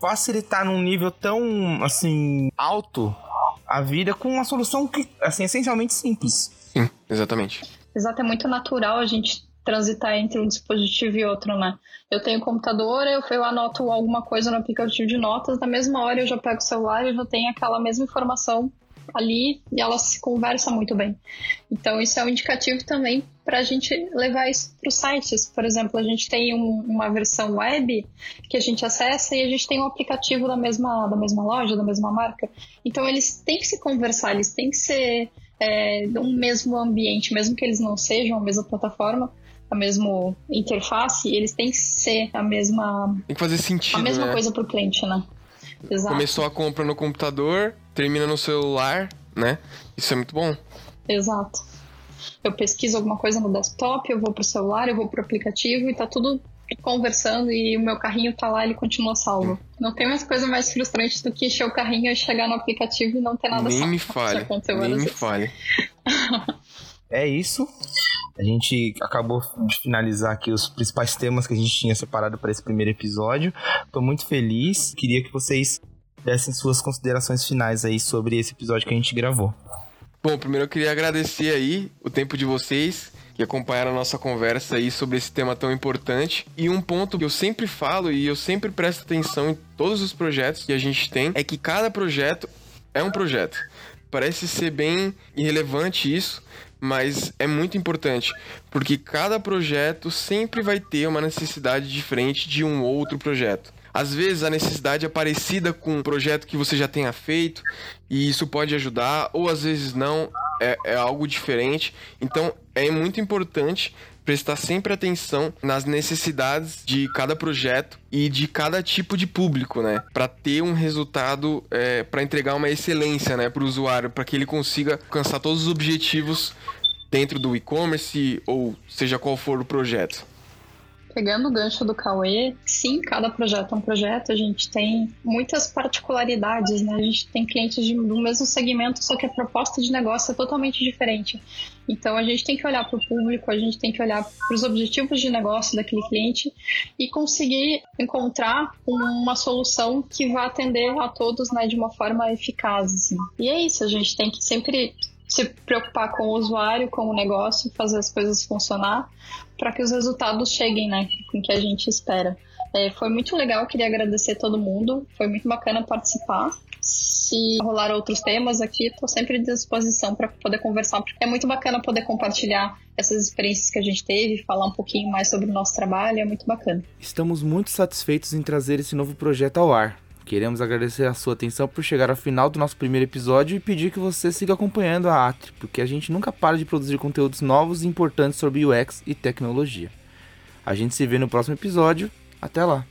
facilitar num nível tão, assim, alto a vida com uma solução que, assim, essencialmente simples. Sim, exatamente. Exato, é muito natural a gente transitar entre um dispositivo e outro, né? Eu tenho computador, eu, eu anoto alguma coisa no aplicativo de notas, na mesma hora eu já pego o celular e já tenho aquela mesma informação ali e ela se conversa muito bem. Então isso é um indicativo também para a gente levar isso para os sites. Por exemplo, a gente tem um, uma versão web que a gente acessa e a gente tem um aplicativo da mesma, da mesma loja, da mesma marca. Então eles têm que se conversar, eles têm que ser é, um mesmo ambiente, mesmo que eles não sejam a mesma plataforma, a mesma interface, eles têm que ser a mesma. Tem que fazer sentido. A mesma né? coisa para o cliente, né? Exato. Começou a compra no computador, termina no celular, né? Isso é muito bom. Exato. Eu pesquiso alguma coisa no desktop, eu vou pro celular, eu vou pro aplicativo e tá tudo conversando e o meu carrinho tá lá, ele continua salvo. Não tem mais coisa mais frustrante do que encher o carrinho e chegar no aplicativo e não ter nada Nem salvo. me fale, nem me fale. é isso. A gente acabou de finalizar aqui os principais temas que a gente tinha separado para esse primeiro episódio. Tô muito feliz. Queria que vocês dessem suas considerações finais aí sobre esse episódio que a gente gravou. Bom, primeiro eu queria agradecer aí o tempo de vocês que acompanharam a nossa conversa aí sobre esse tema tão importante. E um ponto que eu sempre falo e eu sempre presto atenção em todos os projetos que a gente tem é que cada projeto é um projeto. Parece ser bem irrelevante isso, mas é muito importante, porque cada projeto sempre vai ter uma necessidade diferente de um outro projeto. Às vezes a necessidade é parecida com um projeto que você já tenha feito e isso pode ajudar, ou às vezes não, é, é algo diferente. Então é muito importante prestar sempre atenção nas necessidades de cada projeto e de cada tipo de público, né? Para ter um resultado, é, para entregar uma excelência, né, para o usuário, para que ele consiga alcançar todos os objetivos dentro do e-commerce ou seja qual for o projeto pegando o gancho do Cauê, sim, cada projeto é um projeto, a gente tem muitas particularidades, né? A gente tem clientes de, do mesmo segmento, só que a proposta de negócio é totalmente diferente. Então a gente tem que olhar para o público, a gente tem que olhar para os objetivos de negócio daquele cliente e conseguir encontrar uma solução que vá atender a todos né, de uma forma eficaz. Assim. E é isso, a gente tem que sempre se preocupar com o usuário, com o negócio, fazer as coisas funcionar para que os resultados cheguem, né, com que a gente espera. É, foi muito legal, queria agradecer todo mundo, foi muito bacana participar. Se rolar outros temas aqui, estou sempre à disposição para poder conversar, porque é muito bacana poder compartilhar essas experiências que a gente teve, falar um pouquinho mais sobre o nosso trabalho, é muito bacana. Estamos muito satisfeitos em trazer esse novo projeto ao ar. Queremos agradecer a sua atenção por chegar ao final do nosso primeiro episódio e pedir que você siga acompanhando a Atri, porque a gente nunca para de produzir conteúdos novos e importantes sobre UX e tecnologia. A gente se vê no próximo episódio. Até lá!